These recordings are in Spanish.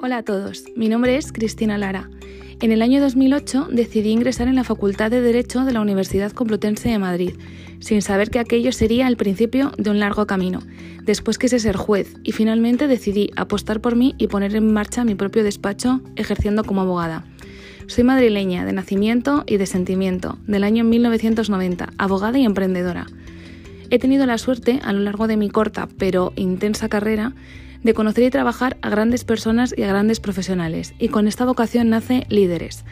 Hola a todos, mi nombre es Cristina Lara. En el año 2008 decidí ingresar en la Facultad de Derecho de la Universidad Complutense de Madrid, sin saber que aquello sería el principio de un largo camino. Después quise ser juez y finalmente decidí apostar por mí y poner en marcha mi propio despacho ejerciendo como abogada. Soy madrileña de nacimiento y de sentimiento, del año 1990, abogada y emprendedora. He tenido la suerte, a lo largo de mi corta pero intensa carrera, de conocer y trabajar a grandes personas y a grandes profesionales. Y con esta vocación nace Líderes,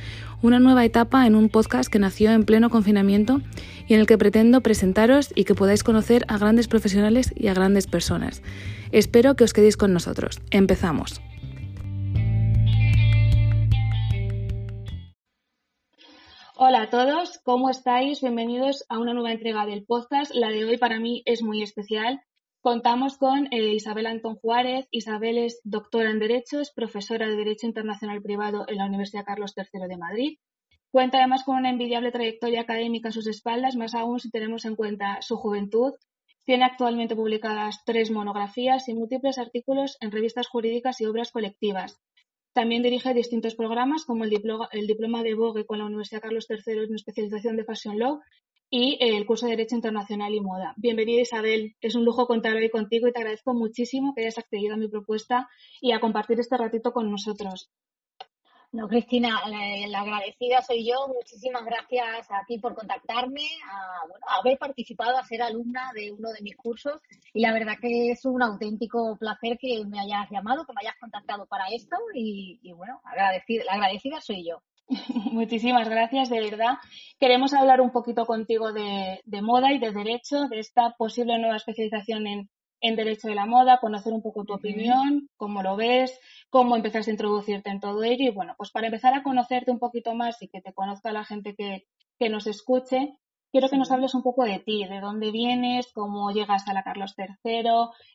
una nueva etapa en un podcast que nació en pleno confinamiento y en el que pretendo presentaros y que podáis conocer a grandes profesionales y a grandes personas. Espero que os quedéis con nosotros. Empezamos. Hola a todos, ¿cómo estáis? Bienvenidos a una nueva entrega del podcast. La de hoy para mí es muy especial Contamos con eh, Isabel Antón Juárez. Isabel es doctora en Derecho, es profesora de Derecho Internacional Privado en la Universidad Carlos III de Madrid. Cuenta además con una envidiable trayectoria académica a sus espaldas, más aún si tenemos en cuenta su juventud. Tiene actualmente publicadas tres monografías y múltiples artículos en revistas jurídicas y obras colectivas. También dirige distintos programas como el, diploma, de Vogue con la Universidad Carlos III en especialización de Fashion Law y el curso de Derecho Internacional y Moda. Bienvenida Isabel, es un lujo contar hoy contigo y te agradezco muchísimo que hayas accedido a mi propuesta y a compartir este ratito con nosotros. No, Cristina, la, agradecida soy yo. Muchísimas gracias a ti por contactarme, a, haber participado, a ser alumna de uno de mis cursos. Y la verdad que es un auténtico placer que me hayas llamado, que me hayas contactado para esto. Y, bueno, agradecida, la agradecida soy yo. Muchísimas gracias, de verdad. Queremos hablar un poquito contigo de, moda y de derecho, de esta posible nueva especialización en, derecho de la moda, conocer un poco tu opinión, cómo lo ves, cómo empezaste a introducirte en todo ello. Y bueno, pues para empezar a conocerte un poquito más y que te conozca la gente que, que nos escuche, quiero que nos hables un poco de ti, de dónde vienes, cómo llegas a la Carlos III,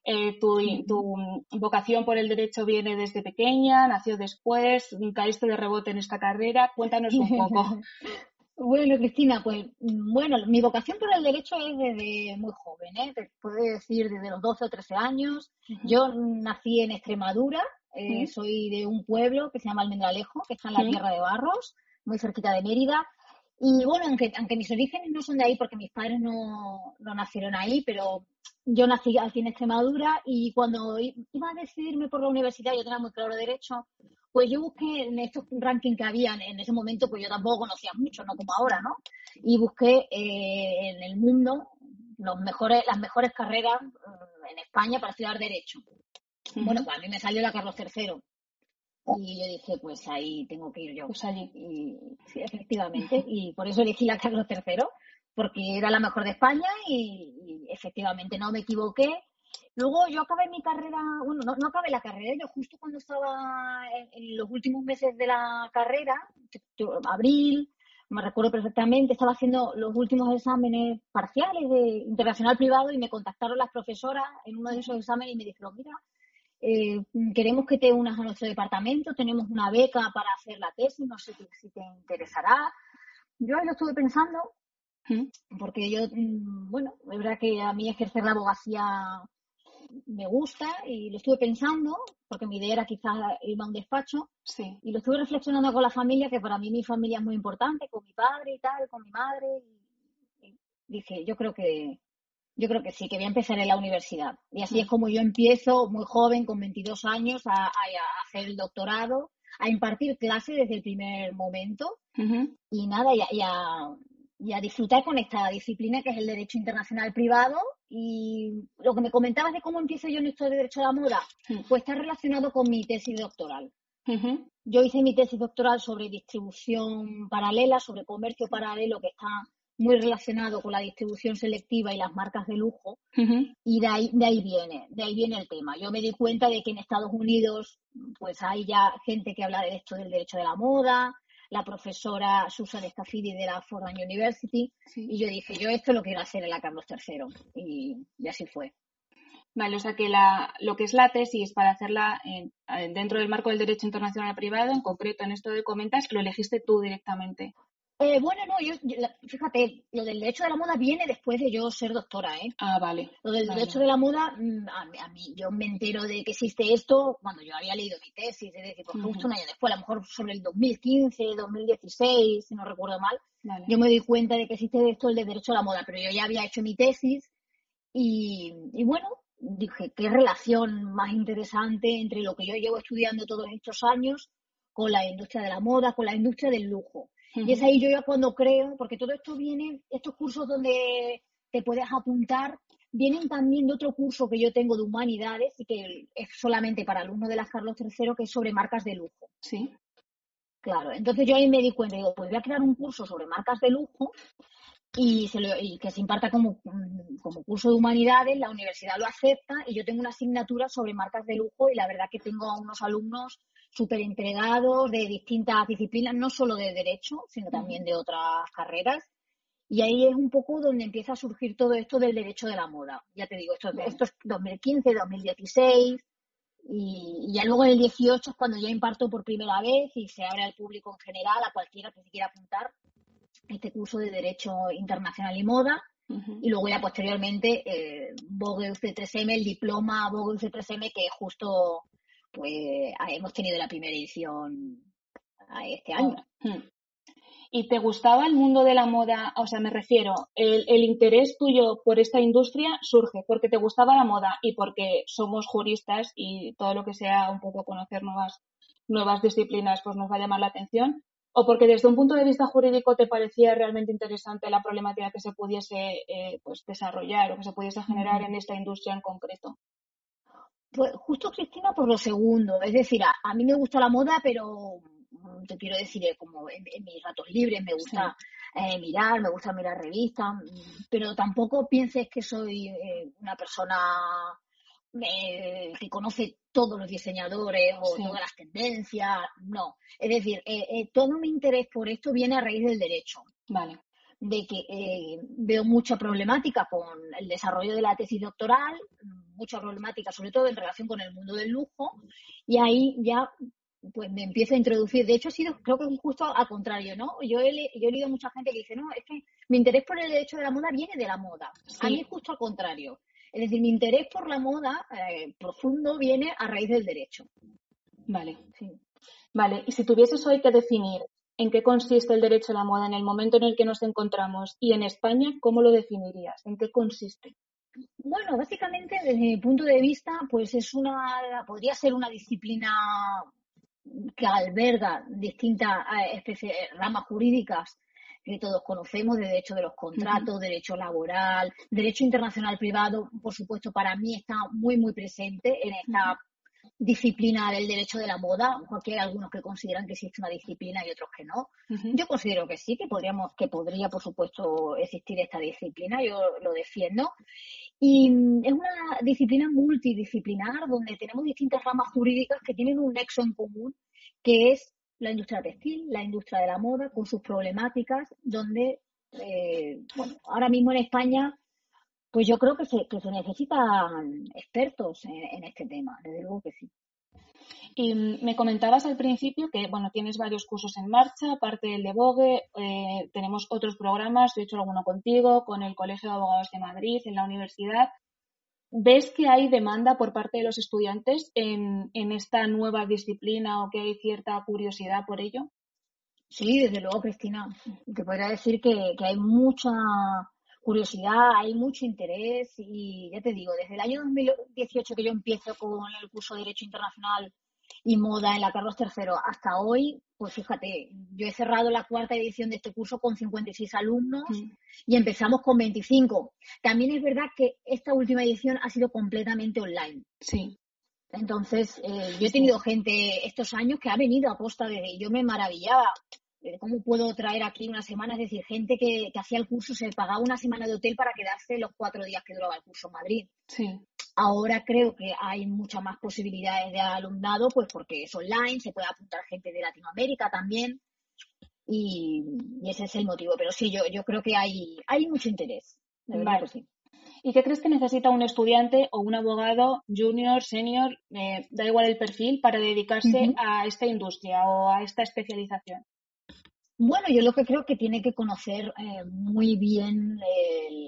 eh, tu, vocación por el derecho viene desde pequeña, nació después, caíste de rebote en esta carrera. Cuéntanos un poco. Bueno, Cristina, pues bueno, mi vocación por el derecho es desde muy joven, ¿eh? te puedo decir desde los 12 o 13 años. Yo nací en Extremadura, eh, soy de un pueblo que se llama Almendralejo, que está en la Tierra de Barros, muy cerquita de Mérida. Y bueno, aunque, aunque mis orígenes no son de ahí porque mis padres no, no nacieron ahí, pero yo nací aquí en Extremadura y cuando iba a decidirme por la universidad, yo tenía muy claro derecho, pues yo busqué en estos rankings que habían en ese momento, pues yo tampoco conocía mucho, no como ahora, ¿no? Y busqué eh, en el mundo los mejores, las mejores carreras mm, en España para estudiar derecho. Bueno, pues a mí me salió la Carlos III. Y yo dije, pues ahí tengo que ir yo. Pues allí. Y, sí, efectivamente. Y por eso elegí la Carlos III, porque era la mejor de España y, efectivamente no me equivoqué. Luego yo acabé mi carrera, bueno, no, acabé la carrera, yo justo cuando estaba en, los últimos meses de la carrera, abril, me recuerdo perfectamente, estaba haciendo los últimos exámenes parciales de internacional privado y me contactaron las profesoras en uno de esos exámenes y me dijeron, mira, eh, queremos que te unas a nuestro departamento, tenemos una beca para hacer la tesis, no sé si, te interesará. Yo ahí lo estuve pensando, porque yo, mm, bueno, es verdad que a mí ejercer la abogacía me gusta y lo estuve pensando, porque mi idea era quizás irme a un despacho, sí. y lo estuve reflexionando con la familia, que para mí mi familia es muy importante, con mi padre y tal, con mi madre, y dije, yo creo que, yo creo que sí, que voy a empezar en la universidad. Y así es como yo empiezo, muy joven, con 22 años, a, hacer el doctorado, a impartir clases desde el primer momento. Y nada, y a, disfrutar con esta disciplina que es el derecho internacional privado. Y lo que me comentabas de cómo empiezo yo en esto de derecho a la moda, pues está relacionado con mi tesis doctoral. Yo hice mi tesis doctoral sobre distribución paralela, sobre comercio paralelo que está muy relacionado con la distribución selectiva y las marcas de lujo y de ahí, de ahí viene, de ahí viene el tema. Yo me di cuenta de que en Estados Unidos pues hay ya gente que habla de esto del derecho de la moda, la profesora Susan Staffidi de la Fordham University y yo dije, yo esto lo quiero hacer en la Carlos III y, así fue. Vale, o sea que la, lo que es la tesis para hacerla dentro del marco del derecho internacional privado, en concreto en esto de comentas, lo elegiste tú directamente. Eh, bueno, no, yo, fíjate, lo del derecho de la moda viene después de yo ser doctora, ¿eh? Ah, vale. Lo del derecho de la moda, mm, a, mí, yo me entero de que existe esto cuando yo había leído mi tesis, es decir, pues justo un año después, a lo mejor sobre el 2015, 2016, si no recuerdo mal, yo me di cuenta de que existe esto el de derecho a la moda, pero yo ya había hecho mi tesis y, y bueno, dije, qué relación más interesante entre lo que yo llevo estudiando todos estos años con la industria de la moda, con la industria del lujo. Y es ahí yo ya cuando creo, porque todo esto viene, estos cursos donde te puedes apuntar, vienen también de otro curso que yo tengo de humanidades y que es solamente para alumnos de la Carlos III, que es sobre marcas de lujo. Sí. Claro, entonces yo ahí me di cuenta, digo, pues voy a crear un curso sobre marcas de lujo y, se y que se imparta como, como curso de humanidades, la universidad lo acepta y yo tengo una asignatura sobre marcas de lujo y la verdad que tengo a unos alumnos súper entregados de distintas disciplinas, no solo de derecho, sino también de otras carreras. Y ahí es un poco donde empieza a surgir todo esto del derecho de la moda. Ya te digo, esto, esto es 2015, 2016, y, ya luego en el 18 es cuando ya imparto por primera vez y se abre al público en general, a cualquiera que se quiera apuntar, este curso de Derecho Internacional y Moda. Y luego ya posteriormente eh, Vogue UC3M, el diploma Vogue UC3M, que justo pues ah, hemos tenido la primera edición ah, este año. Hmm. ¿Y te gustaba el mundo de la moda? O sea, me refiero, el, el, interés tuyo por esta industria surge porque te gustaba la moda y porque somos juristas y todo lo que sea un poco conocer nuevas, nuevas disciplinas pues nos va a llamar la atención. ¿O porque desde un punto de vista jurídico te parecía realmente interesante la problemática que se pudiese eh, pues desarrollar o que se pudiese generar en esta industria en concreto? Pues justo, Cristina, por lo segundo. Es decir, a, mí me gusta la moda, pero mm, te quiero decir, eh, como en, mis ratos libres me gusta eh, mirar, me gusta mirar revistas, mm, pero tampoco pienses que soy eh, una persona que conoce todos los diseñadores o todas las tendencias. No. Es decir, todo mi interés por esto viene a raíz del derecho. Vale de que eh, veo mucha problemática con el desarrollo de la tesis doctoral, mucha problemática sobre todo en relación con el mundo del lujo, y ahí ya pues me empiezo a introducir. De hecho, ha sido, creo que es justo al contrario, ¿no? Yo he, yo he leído mucha gente que dice, no, es que mi interés por el derecho de la moda viene de la moda. A mí es justo al contrario. Es decir, mi interés por la moda eh, profundo viene a raíz del derecho. Vale. Sí. Vale, y si tuvieses hoy que definir en qué consiste el derecho a la moda en el momento en el que nos encontramos y en España, ¿cómo lo definirías? ¿En qué consiste? Bueno, básicamente, desde mi punto de vista, pues es una, podría ser una disciplina que alberga distintas eh, ramas jurídicas que todos conocemos, de derecho de los contratos, derecho laboral, derecho internacional privado, por supuesto, para mí está muy, muy presente en esta disciplina del derecho de la moda, porque hay algunos que consideran que existe una disciplina y otros que no. Yo considero que sí, que podríamos, que podría, por supuesto, existir esta disciplina, yo lo defiendo. Y es una disciplina multidisciplinar donde tenemos distintas ramas jurídicas que tienen un nexo en común, que es la industria textil, la industria de la moda, con sus problemáticas, donde, eh, bueno, ahora mismo en España pues yo creo que se, que se necesitan expertos en, este tema, desde luego que sí. Y me comentabas al principio que, bueno, tienes varios cursos en marcha, aparte del de Vogue, eh, tenemos otros programas, he hecho alguno contigo, con el Colegio de Abogados de Madrid, en la universidad. ¿Ves que hay demanda por parte de los estudiantes en, en esta nueva disciplina o que hay cierta curiosidad por ello? Sí, desde luego, Cristina. Te podría decir que, que hay mucha curiosidad, hay mucho interés y ya te digo, desde el año 2018 que yo empiezo con el curso de Derecho Internacional y Moda en la Carlos III hasta hoy, pues fíjate, yo he cerrado la cuarta edición de este curso con 56 alumnos y empezamos con 25. También es verdad que esta última edición ha sido completamente online. Sí. Entonces, eh, yo he tenido gente estos años que ha venido a costa de... Yo me maravillaba ¿Cómo puedo traer aquí una semana? Es decir, gente que, hacía el curso se pagaba una semana de hotel para quedarse los cuatro días que duraba el curso en Madrid. Sí. Ahora creo que hay muchas más posibilidades de alumnado, pues porque es online, se puede apuntar gente de Latinoamérica también. Y, ese es el motivo. Pero sí, yo, yo creo que hay, hay mucho interés. Vale. ¿Y qué crees que necesita un estudiante o un abogado junior, senior, eh, da igual el perfil, para dedicarse a esta industria o a esta especialización? Bueno, yo lo que creo que tiene que conocer eh, muy bien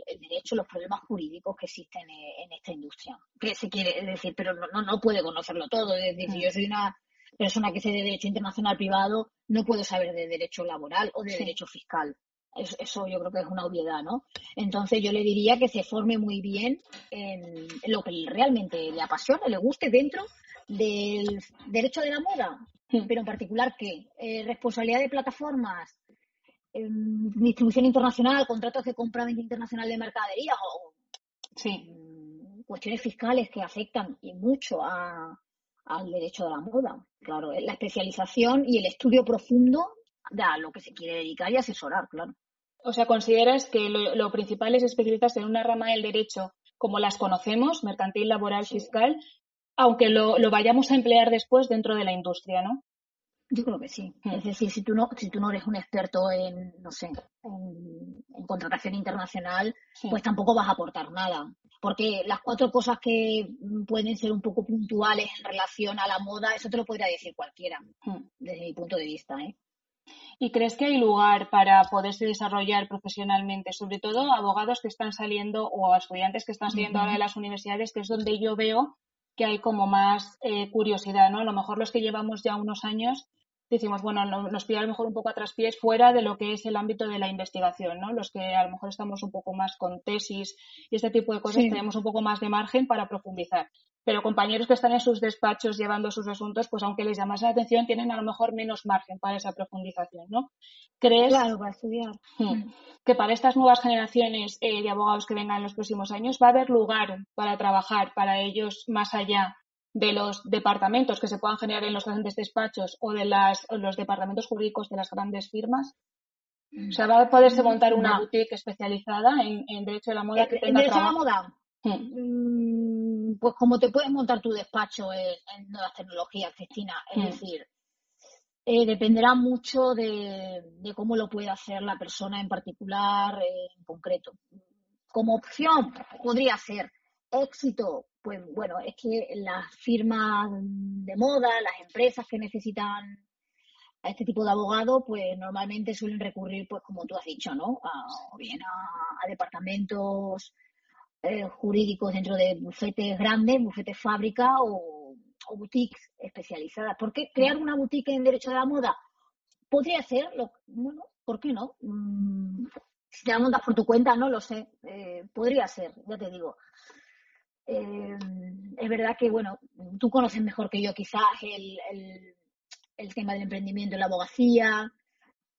el, derecho, los problemas jurídicos que existen en, esta industria. Que se quiere decir, pero no, no, puede conocerlo todo. Es decir, si yo soy una persona que sé de derecho internacional privado, no puedo saber de derecho laboral o de derecho fiscal. Eso, yo creo que es una obviedad, ¿no? Entonces yo le diría que se forme muy bien en, lo que realmente le apasiona, le guste dentro del derecho de la moda, hmm. pero en particular que eh, responsabilidad de plataformas, em, distribución internacional, contratos de compra-venta internacional de mercadería o mm, cuestiones fiscales que afectan y mucho al derecho de la moda. Claro, la especialización y el estudio profundo de a lo que se quiere dedicar y asesorar, claro. O sea, ¿consideras que lo, principal es especializarse en una rama del derecho como las conocemos, mercantil, laboral, fiscal, aunque lo, vayamos a emplear después dentro de la industria, ¿no? Yo creo que sí. Hmm. Es decir, si tú no, si tú no eres un experto en, no sé, en, contratación internacional, pues tampoco vas a aportar nada. Porque las cuatro cosas que pueden ser un poco puntuales en relación a la moda, eso te lo podría decir cualquiera, hmm. desde mi punto de vista, ¿eh? ¿Y crees que hay lugar para poderse desarrollar profesionalmente, sobre todo abogados que están saliendo o estudiantes que están saliendo ahora de las universidades, que es donde yo veo que hay como más eh, curiosidad, ¿no? A lo mejor los que llevamos ya unos años decimos, bueno, nos pide a lo mejor un poco a traspiés fuera de lo que es el ámbito de la investigación, ¿no? Los que a lo mejor estamos un poco más con tesis y este tipo de cosas tenemos un poco más de margen para profundizar pero compañeros que están en sus despachos llevando sus asuntos, pues aunque les llamase la atención, tienen a lo mejor menos margen para esa profundización, ¿no? ¿Crees claro, para estudiar. Hmm, mm. que para estas nuevas generaciones eh, de abogados que vengan en los próximos años va a haber lugar para trabajar para ellos más allá de los departamentos que se puedan generar en los grandes despachos o de las, los departamentos jurídicos de las grandes firmas? O sea, va a poderse montar una boutique especializada en, derecho de la moda que tenga ¿En derecho de la moda? Hmm. Mm, pues como te puedes montar tu despacho en, nuevas tecnologías, Cristina, es hmm. decir, eh, dependerá mucho de, cómo lo puede hacer la persona en particular, en concreto. Como opción, podría ser éxito, pues bueno, es que las firmas de moda, las empresas que necesitan a este tipo de abogado, pues normalmente suelen recurrir, pues como tú has dicho, ¿no? o bien a departamentos eh, jurídicos dentro de bufetes grandes, bufetes fábrica o, boutiques especializadas. ¿Por qué crear una boutique en derecho de la moda? Podría ser, lo, bueno, ¿por qué no? Mm, si te la montas por tu cuenta, no lo sé. Eh, podría ser, ya te digo. Eh, es verdad que, bueno, tú conoces mejor que yo quizás el, el, el tema del emprendimiento en la abogacía,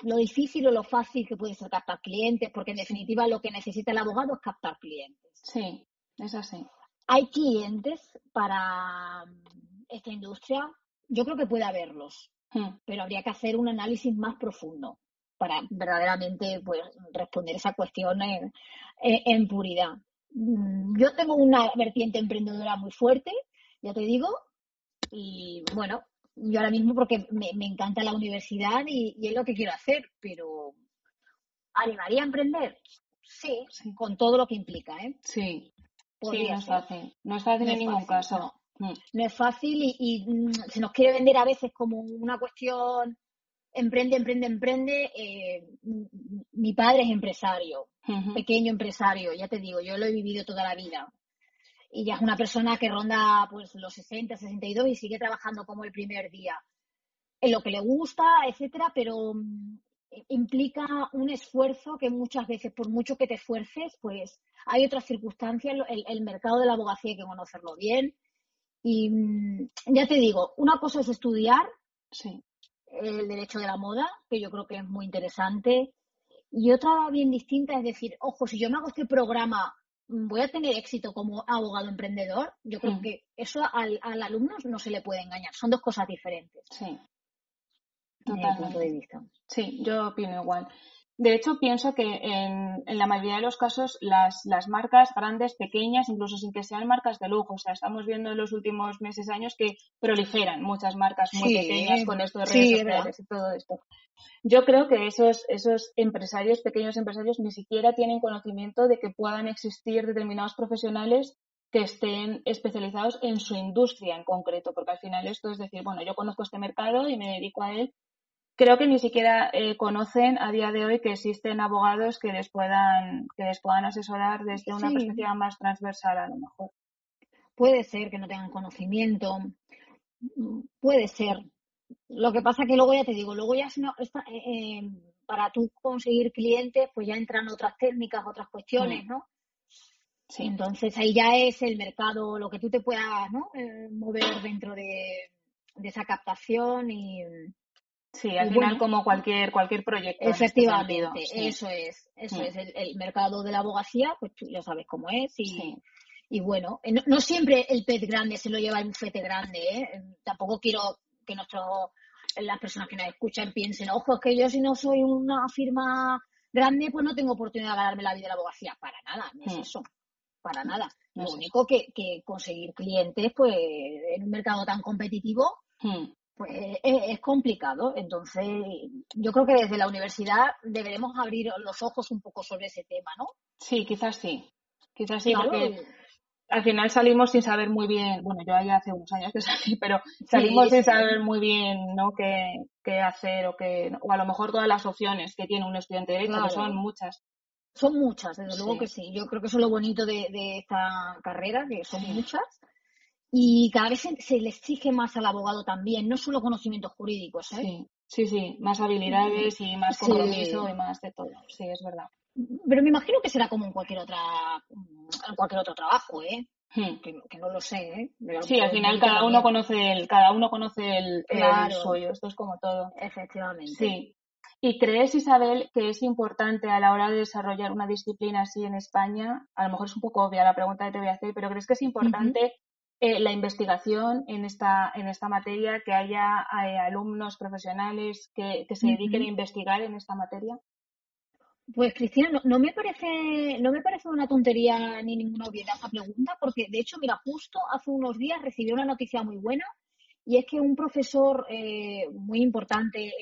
lo difícil o lo fácil que puede ser captar clientes, porque en definitiva lo que necesita el abogado es captar clientes. Sí, es así. ¿Hay clientes para mm, esta industria? Yo creo que puede haberlos, hmm. pero habría que hacer un análisis más profundo para verdaderamente pues, responder esa cuestión en, en puridad. Mm, yo tengo una vertiente emprendedora muy fuerte, ya te digo, y bueno, yo ahora mismo porque me, encanta la universidad y, es lo que quiero hacer, pero ¿animaría a emprender? Sí, con todo lo que implica, ¿eh? Sí, sí no es fácil. No es fácil en ningún caso. Mm. No. es fácil y, mm, se nos quiere vender a veces como una cuestión emprende, emprende, emprende. Eh, mi padre es empresario, pequeño empresario, ya te digo, yo lo he vivido toda la vida y ya es una persona que ronda pues los 60, 62 y sigue trabajando como el primer día. En lo que le gusta, etcétera, pero mm, implica un esfuerzo que muchas veces, por mucho que te esfuerces, pues hay otras circunstancias. El, mercado de la abogacía hay que conocerlo bien. Y mm, ya te digo, una cosa es estudiar el derecho de la moda, que yo creo que es muy interesante. Y otra bien distinta es decir, ojo, si yo me hago este programa voy a tener éxito como abogado emprendedor, yo creo mm. que eso al, alumno no se le puede engañar. Son dos cosas diferentes. Sí. Totalmente. de vista. Sí, yo opino igual. De hecho, pienso que en, la mayoría de los casos las, las, marcas grandes, pequeñas, incluso sin que sean marcas de lujo, o sea, estamos viendo en los últimos meses, años que proliferan muchas marcas muy pequeñas con esto de redes sociales y todo esto. Yo creo que esos, esos empresarios, pequeños empresarios, ni siquiera tienen conocimiento de que puedan existir determinados profesionales que estén especializados en su industria en concreto, porque al final esto es decir, bueno, yo conozco este mercado y me dedico a él creo que ni siquiera eh, conocen a día de hoy que existen abogados que les puedan, que les puedan asesorar desde una perspectiva más transversal a lo mejor. Puede ser que no tengan conocimiento, puede ser. Lo que pasa que luego ya te digo, luego ya no, está, eh, eh, para tú conseguir clientes, pues ya entran otras técnicas, otras cuestiones, mm. ¿no? Sí. Entonces ahí ya es el mercado, lo que tú te puedas ¿no? mover dentro de, de esa captación y, Sí, al final como cualquier cualquier proyecto. Este Efectivamente, eso es, eso mm. es el, mercado de la abogacía, pues tú ya sabes cómo es y, y bueno, eh, no, siempre el pez grande se lo lleva el bufete grande, ¿eh? Tampoco quiero que nuestros las personas que nos escuchan piensen, ojo, es que yo si no soy una firma grande, pues no tengo oportunidad de ganarme la vida de la abogacía. Para nada, no es mm. eso. Para nada. lo único que, que conseguir clientes, pues en un mercado tan competitivo, mm pues es, complicado. Entonces, yo creo que desde la universidad deberemos abrir los ojos un poco sobre ese tema, ¿no? Sí, quizás sí. Quizás sí, porque al final salimos sin saber muy bien, bueno, yo ya hace unos años que salí, pero salimos sin saber muy bien, ¿no? Qué, qué hacer o qué, o a lo mejor todas las opciones que tiene un estudiante de derecho, que son muchas. Son muchas, desde luego que sí. Yo creo que eso es lo bonito de, de esta carrera, que son muchas y cada vez se, le exige más al abogado también, no solo conocimientos jurídicos. ¿eh? Sí, sí, sí, más habilidades y más compromiso y más de todo. Sí, es verdad. Pero me imagino que será como en cualquier otra en cualquier otro trabajo, ¿eh? Hmm. Que, no lo sé, ¿eh? sí, al final cada uno conoce el cada uno conoce el, suyo. Esto es como todo. Efectivamente. Sí. ¿Y crees, Isabel, que es importante a la hora de desarrollar una disciplina así en España? A lo mejor es un poco obvia la pregunta que te voy a hacer, pero ¿crees que es importante eh, la investigación en esta, en esta materia, que haya eh, alumnos profesionales que, se dediquen a investigar en esta materia? Pues Cristina, no, me parece, no me parece una tontería ni ninguna obviedad esa pregunta, porque de hecho, mira, justo hace unos días recibí una noticia muy buena y es que un profesor eh, muy importante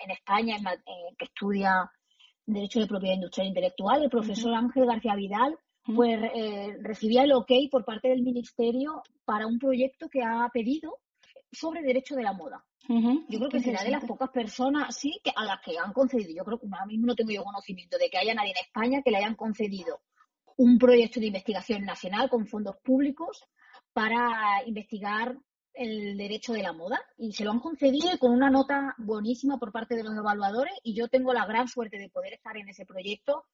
en, España, que estudia Derecho de Propiedad Industrial e Intelectual, el profesor Ángel García Vidal, pues eh, recibía el ok por parte del Ministerio para un proyecto que ha pedido sobre derecho de la moda. Yo creo que será de las pocas personas, sí, que a las que han concedido. Yo creo que ahora mismo no tengo yo conocimiento de que haya nadie en España que le hayan concedido un proyecto de investigación nacional con fondos públicos para investigar el derecho de la moda. Y se lo han concedido con una nota buenísima por parte de los evaluadores y yo tengo la gran suerte de poder estar en ese proyecto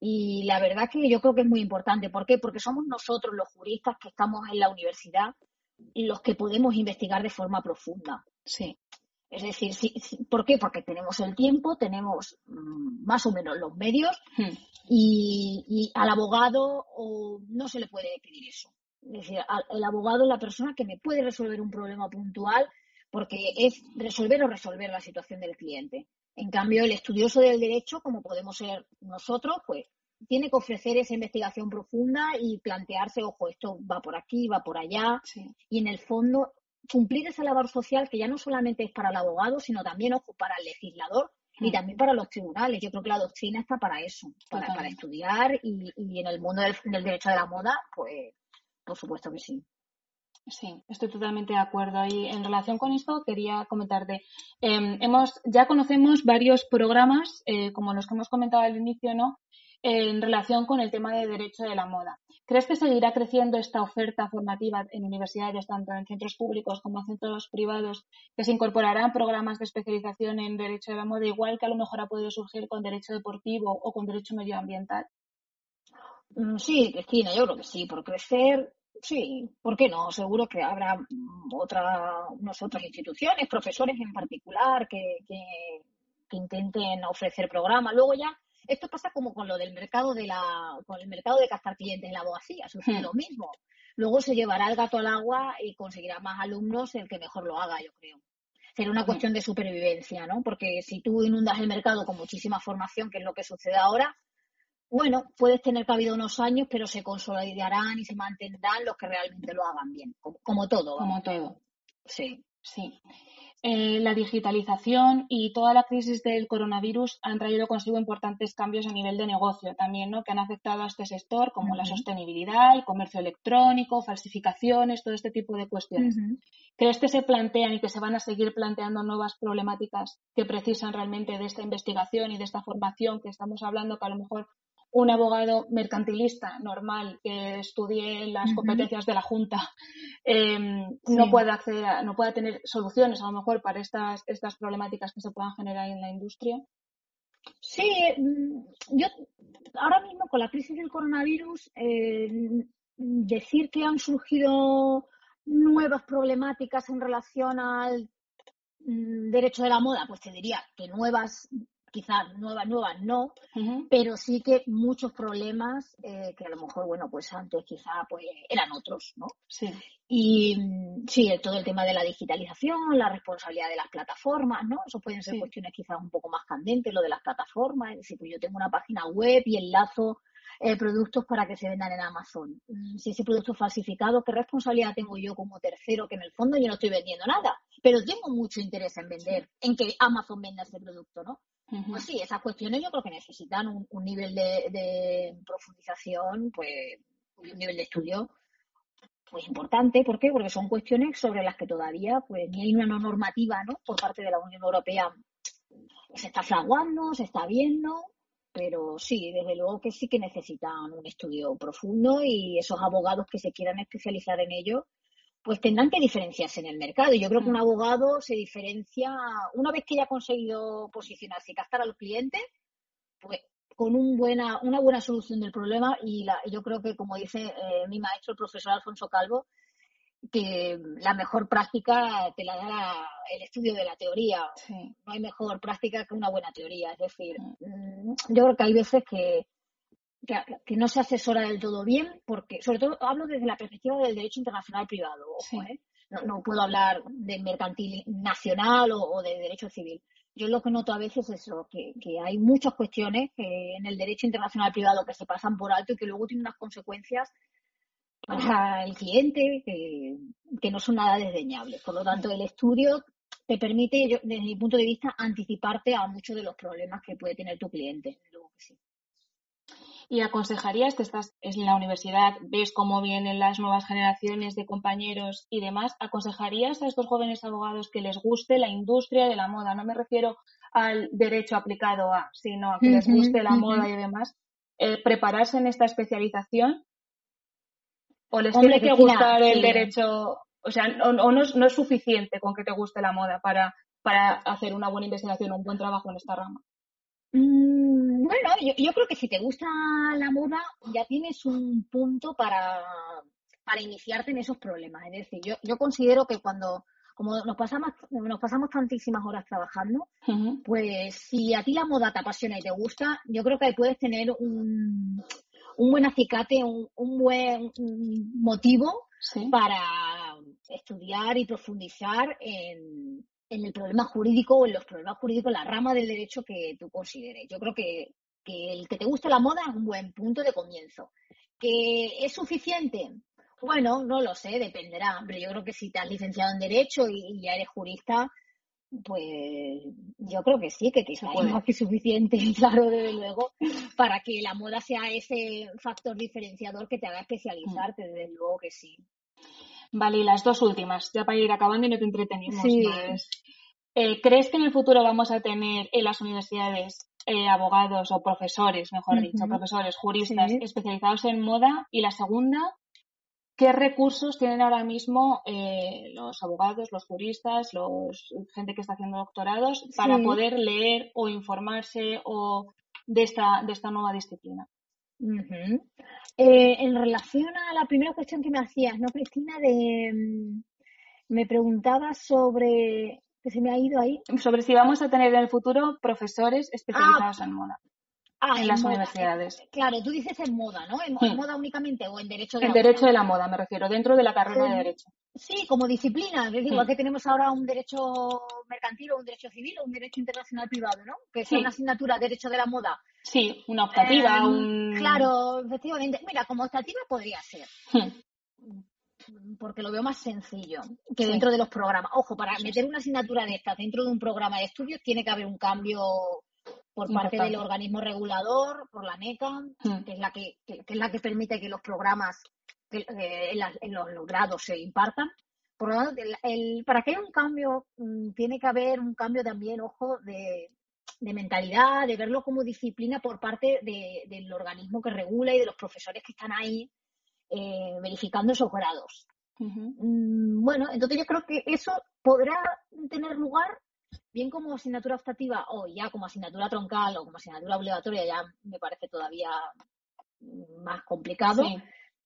y la verdad que yo creo que es muy importante. ¿Por qué? Porque somos nosotros los juristas que estamos en la universidad los que podemos investigar de forma profunda. Sí. Es decir, sí, ¿por qué? Porque tenemos el tiempo, tenemos mm, más o menos los medios hmm. y, al abogado no se le puede pedir eso. Es decir, el abogado es la persona que me puede resolver un problema puntual porque es resolver o resolver la situación del cliente. En cambio, el estudioso del derecho, como podemos ser nosotros, pues tiene que ofrecer esa investigación profunda y plantearse, ojo, esto va por aquí, va por allá. Y en el fondo, cumplir esa labor social que ya no solamente es para el abogado, sino también, ojo, para el legislador y mm. también para los tribunales. Yo creo que la doctrina está para eso, para, estudiar y, en el mundo del derecho de la moda, pues por supuesto que sí. Sí, estoy totalmente de acuerdo. Y en relación con esto, quería comentarte, em, hemos, ya conocemos varios programas, eh, como los que hemos comentado al inicio, ¿no? en relación con el tema de derecho de la moda. ¿Crees que seguirá creciendo esta oferta formativa en universidades, tanto en centros públicos como en centros privados, que se incorporarán programas de especialización en derecho de la moda, igual que a lo mejor ha podido surgir con derecho deportivo o con derecho medioambiental? Mm, sí, Cristina, yo creo que sí, por crecer Sí, ¿por qué no? Seguro que habrá otra, otras instituciones, profesores en particular, que, que, intenten ofrecer programas. Luego ya, esto pasa como con lo del mercado de la, con el mercado de captar clientes en la abogacía, sucede hmm. lo mismo. Luego se llevará el gato al agua y conseguirá más alumnos el que mejor lo haga, yo creo. Será una hmm. cuestión de supervivencia, ¿no? Porque si tú inundas el mercado con muchísima formación, que es lo que sucede ahora, bueno, puedes tener cabida unos años, pero se consolidarán y se mantendrán los que realmente lo hagan bien, como, todo. Como todo. Sí. Sí. Eh, la digitalización y toda la crisis del coronavirus han traído consigo importantes cambios a nivel de negocio también, ¿no? Que han afectado a este sector, como la sostenibilidad, el comercio electrónico, falsificaciones, todo este tipo de cuestiones. ¿Crees que se plantean y que se van a seguir planteando nuevas problemáticas que precisan realmente de esta investigación y de esta formación que estamos hablando, que a lo mejor un abogado mercantilista normal que estudie las competencias de la Junta em, no puede acceder no pueda tener soluciones a lo mejor para estas, estas problemáticas que se puedan generar en la industria? Sí, mm, yo ahora mismo con la crisis del coronavirus, eh, decir que han surgido nuevas problemáticas en relación al mm, derecho de la moda, pues te diría que nuevas quizás nuevas, nuevas no, pero sí que muchos problemas eh, que a lo mejor, bueno, pues antes quizá pues eran otros, ¿no? Sí. Y sí, todo el tema de la digitalización, la responsabilidad de las plataformas, ¿no? Eso pueden ser cuestiones quizás un poco más candentes, lo de las plataformas, es decir, pues yo tengo una página web y enlazo eh, productos para que se vendan en Amazon. Mm, si ese producto es falsificado, ¿qué responsabilidad tengo yo como tercero que en el fondo yo no estoy vendiendo nada? Pero tengo mucho interés en vender, en que Amazon venda ese producto, ¿no? Pues sí, esas cuestiones yo creo que necesitan un, nivel de, profundización, pues un nivel de estudio pues importante. ¿Por qué? Porque son cuestiones sobre las que todavía pues ni hay una normativa ¿no? por parte de la Unión Europea. Se está fraguando, se está viendo, pero sí, desde luego que sí que necesitan un estudio profundo y esos abogados que se quieran especializar en ello pues tendrán que diferenciarse en el mercado. Yo creo que un mm. abogado se diferencia, una vez que ya ha conseguido posicionarse y captar al cliente, pues con un buena, una buena solución del problema y la, yo creo que, como dice eh, mi maestro, el profesor Alfonso Calvo, que la mejor práctica te la da el estudio de la teoría. No hay mejor práctica que una buena teoría. Es decir, mm. Mm, yo creo que hay veces que, que, no se asesora del todo bien, porque, sobre todo, hablo desde la perspectiva del derecho internacional privado, ¿eh? no, puedo hablar de mercantil nacional o, de derecho civil. Yo lo que noto a veces es eso, que, hay muchas cuestiones en el derecho internacional privado que se pasan por alto y que luego tienen unas consecuencias para el cliente que, no son nada desdeñables. Por lo tanto, el estudio te permite, desde mi punto de vista, anticiparte a muchos de los problemas que puede tener tu cliente. ¿Y aconsejarías, que estás en la universidad, ves cómo vienen las nuevas generaciones de compañeros y demás, aconsejarías a estos jóvenes abogados que les guste la industria de la moda? No me refiero al derecho aplicado a, sino a que les guste la moda y demás. Eh, ¿Prepararse en esta especialización? ¿O les tiene que gustar el derecho? O sea, o, no, es, suficiente con que te guste la moda para, para hacer una buena investigación o un buen trabajo en esta rama. Mm, bueno, yo, creo que si te gusta la moda, ya tienes un punto para, para iniciarte en esos problemas. Es decir, yo, yo considero que cuando, como nos pasamos, nos pasamos tantísimas horas trabajando, pues si a ti la moda te apasiona y te gusta, yo creo que ahí puedes tener un, un buen acicate, un, un buen motivo para estudiar y profundizar en, en el problema jurídico o en los problemas jurídicos, la rama del derecho que tú consideres. Yo creo que, el que te guste la moda es un buen punto de comienzo. ¿Que es suficiente? Bueno, no lo sé, dependerá. Pero yo creo que si te has licenciado en Derecho y, ya eres jurista, pues yo creo que sí, que quizás es más que suficiente, claro, desde luego, para que la moda sea ese factor diferenciador que te haga especializarte, desde luego que sí. Vale, y las dos últimas, ya para ir acabando y no te entretenimos más. Eh, ¿Crees que en el futuro vamos a tener en las universidades eh, abogados o profesores, mejor dicho, profesores, juristas especializados en moda? Y la segunda, ¿qué recursos tienen ahora mismo eh, los abogados, los juristas, los gente que está haciendo doctorados para poder leer o informarse o de esta, de esta nueva disciplina? Eh, en relación a la primera cuestión que me hacías, ¿no, Cristina? De, mm, me preguntaba sobre, que se me ha ido ahí. Sobre si vamos a tener en el futuro profesores especializados ah, en moda. Ah, en, las universidades. Claro, tú dices en moda, ¿no? En, moda únicamente o en derecho de en derecho de la moda, me refiero, dentro de la carrera de derecho. Sí, como disciplina. Es decir, igual que tenemos ahora un derecho mercantil o un derecho civil o un derecho internacional privado, ¿no? Que es una asignatura derecho de la moda. Sí, una optativa, em, un... Claro, efectivamente. Mira, como optativa podría ser. Hmm. porque lo veo más sencillo que dentro de los programas. Ojo, para meter una asignatura de esta dentro de un programa de estudios tiene que haber un cambio por parte del organismo regulador, por la NECA, hmm. que es la que, es la que permite que los programas eh, en, los, grados se impartan. Por lo tanto, para que haya un cambio, mm, tiene que haber un cambio también, ojo, de, mentalidad, de verlo como disciplina por parte del organismo que regula y de los profesores que están ahí eh, verificando esos grados. Mm, bueno, entonces yo creo que eso podrá tener lugar bien como asignatura optativa o ya como asignatura troncal o como asignatura obligatoria, ya me parece todavía más complicado.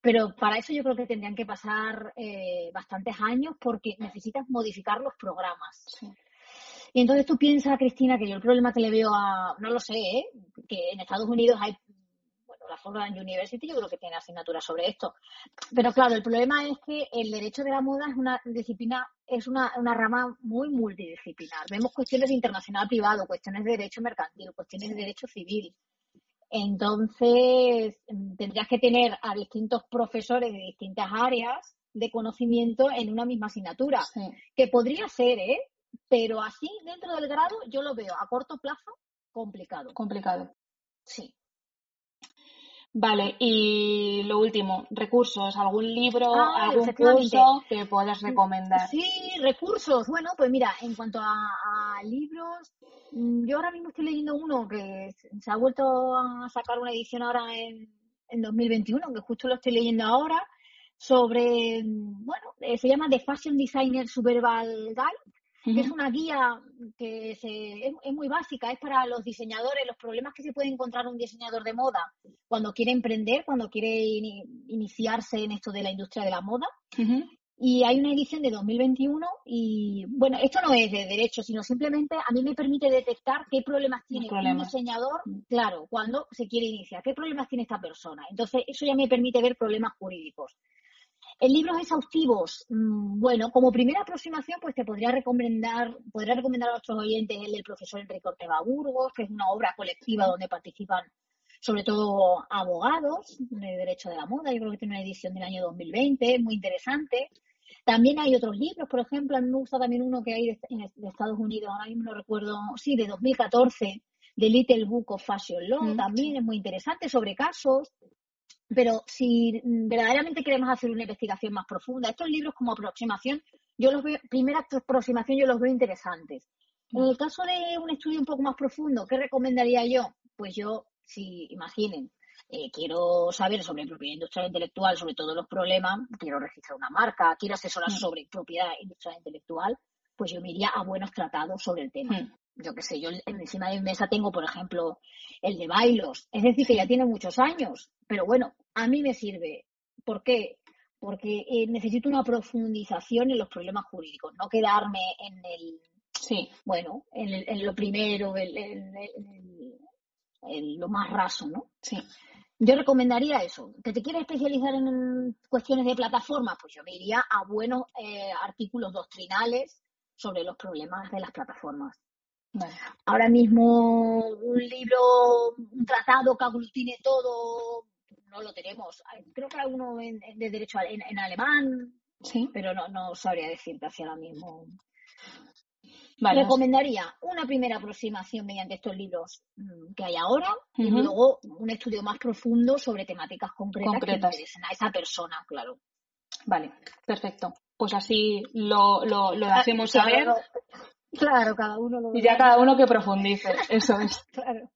Pero para eso yo creo que tendrían que pasar eh, bastantes años porque necesitas modificar los programas. Y entonces tú piensas, Cristina, que yo el problema que le veo a, no lo sé, ¿eh? que en Estados Unidos hay la Fordham University yo creo que tiene asignaturas sobre esto. Pero claro, el problema es que el derecho de la moda es una disciplina, es una, una rama muy multidisciplinar. Vemos cuestiones de internacional privado, cuestiones de derecho mercantil, cuestiones de derecho civil. Entonces, tendrías que tener a distintos profesores de distintas áreas de conocimiento en una misma asignatura, que podría ser, ¿eh? Pero así, dentro del grado, yo lo veo a corto plazo complicado. Complicado. Sí. Vale, y lo último, recursos, algún libro, ah, algún curso que puedas recomendar. Sí, recursos. Bueno, pues mira, en cuanto a, libros, mm, yo ahora mismo estoy leyendo uno que se ha vuelto a sacar una edición ahora en, en 2021, que justo lo estoy leyendo ahora, sobre, mm, bueno, eh, se llama The Fashion Designer Superval Guide que es una guía que es, muy básica, es para los diseñadores, los problemas que se puede encontrar un diseñador de moda cuando quiere emprender, cuando quiere iniciarse en esto de la industria de la moda. Y hay una edición de 2021 y, bueno, esto no es de derecho, sino simplemente a mí me permite detectar qué problemas tiene un diseñador, mm. claro, cuando se quiere iniciar, qué problemas tiene esta persona. Entonces, eso ya me permite ver problemas jurídicos. En libros exhaustivos, mm, bueno, como primera aproximación, pues te podría recomendar, podría recomendar a nuestros oyentes el del profesor Enrique Ortega Burgos, que es una obra colectiva donde participan sobre todo abogados de derecho de la moda. Yo creo que tiene una edición del año 2020, muy interesante. También hay otros libros, por ejemplo, a mí me gusta también uno que hay de, Estados Unidos, ahora mismo no recuerdo, sí, de 2014, de Little Book of Fashion Law, mm, también es muy interesante, sobre casos pero si verdaderamente queremos hacer una investigación más profunda, estos libros como aproximación, yo los veo, primera aproximación yo los veo interesantes. En el caso de un estudio un poco más profundo, ¿qué recomendaría yo? Pues yo, si imaginen, eh, quiero saber sobre propiedad industrial intelectual, sobre todos los problemas, quiero registrar una marca, quiero asesorar mm. sobre propiedad industrial intelectual, pues yo me iría a buenos tratados sobre el tema. Yo qué sé, yo encima de mi mesa tengo, por ejemplo, el de Bailos, es decir, que ya tiene muchos años, pero bueno, a mí me sirve. ¿Por qué? Porque eh, necesito una profundización en los problemas jurídicos, no quedarme en el, sí. bueno, en, lo primero, en, lo más raso, ¿no? Sí. Yo recomendaría eso. ¿Que te quieres especializar en cuestiones de plataforma? Pues yo me iría a buenos eh, artículos doctrinales sobre los problemas de las plataformas. Ahora mismo un libro, un tratado que aglutine todo no lo tenemos. Creo que hay uno de derecho en, alemán, sí. pero no, no sabría decirte hacia ahora mismo. Recomendaría una primera aproximación mediante estos libros mm, que hay ahora y luego un estudio más profundo sobre temáticas concretas, que interesen a esa persona, claro. Vale, perfecto. Pues así lo, lo, lo ah, hacemos saber. Claro, cada uno lo Y ya cada uno que profundice, eso es. claro.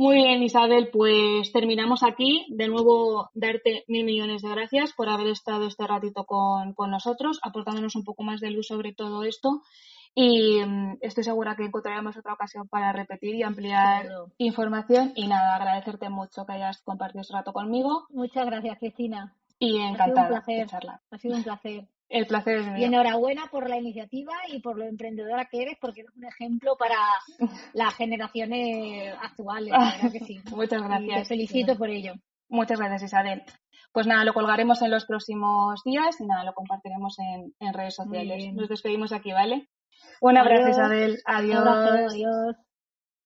Muy bien, Isabel, pues terminamos aquí. De nuevo, darte mil millones de gracias por haber estado este ratito con, nosotros, aportándonos un poco más de luz sobre todo esto. Y mm, estoy segura que encontraremos otra ocasión para repetir y ampliar información. Y nada, agradecerte mucho que hayas compartido este rato conmigo. Muchas gracias, Cristina. Y encantada de charlar. Ha sido un placer. El placer es mío. Y enhorabuena por la iniciativa y por lo emprendedora que eres, porque eres un ejemplo para las generaciones actuales. que sí. Muchas gracias. te felicito por ello. Muchas gracias, Isabel. Pues nada, lo colgaremos en los próximos días y nada, lo compartiremos en, redes sociales. Nos despedimos aquí, ¿vale? Un abrazo, Isabel. Adiós. adiós.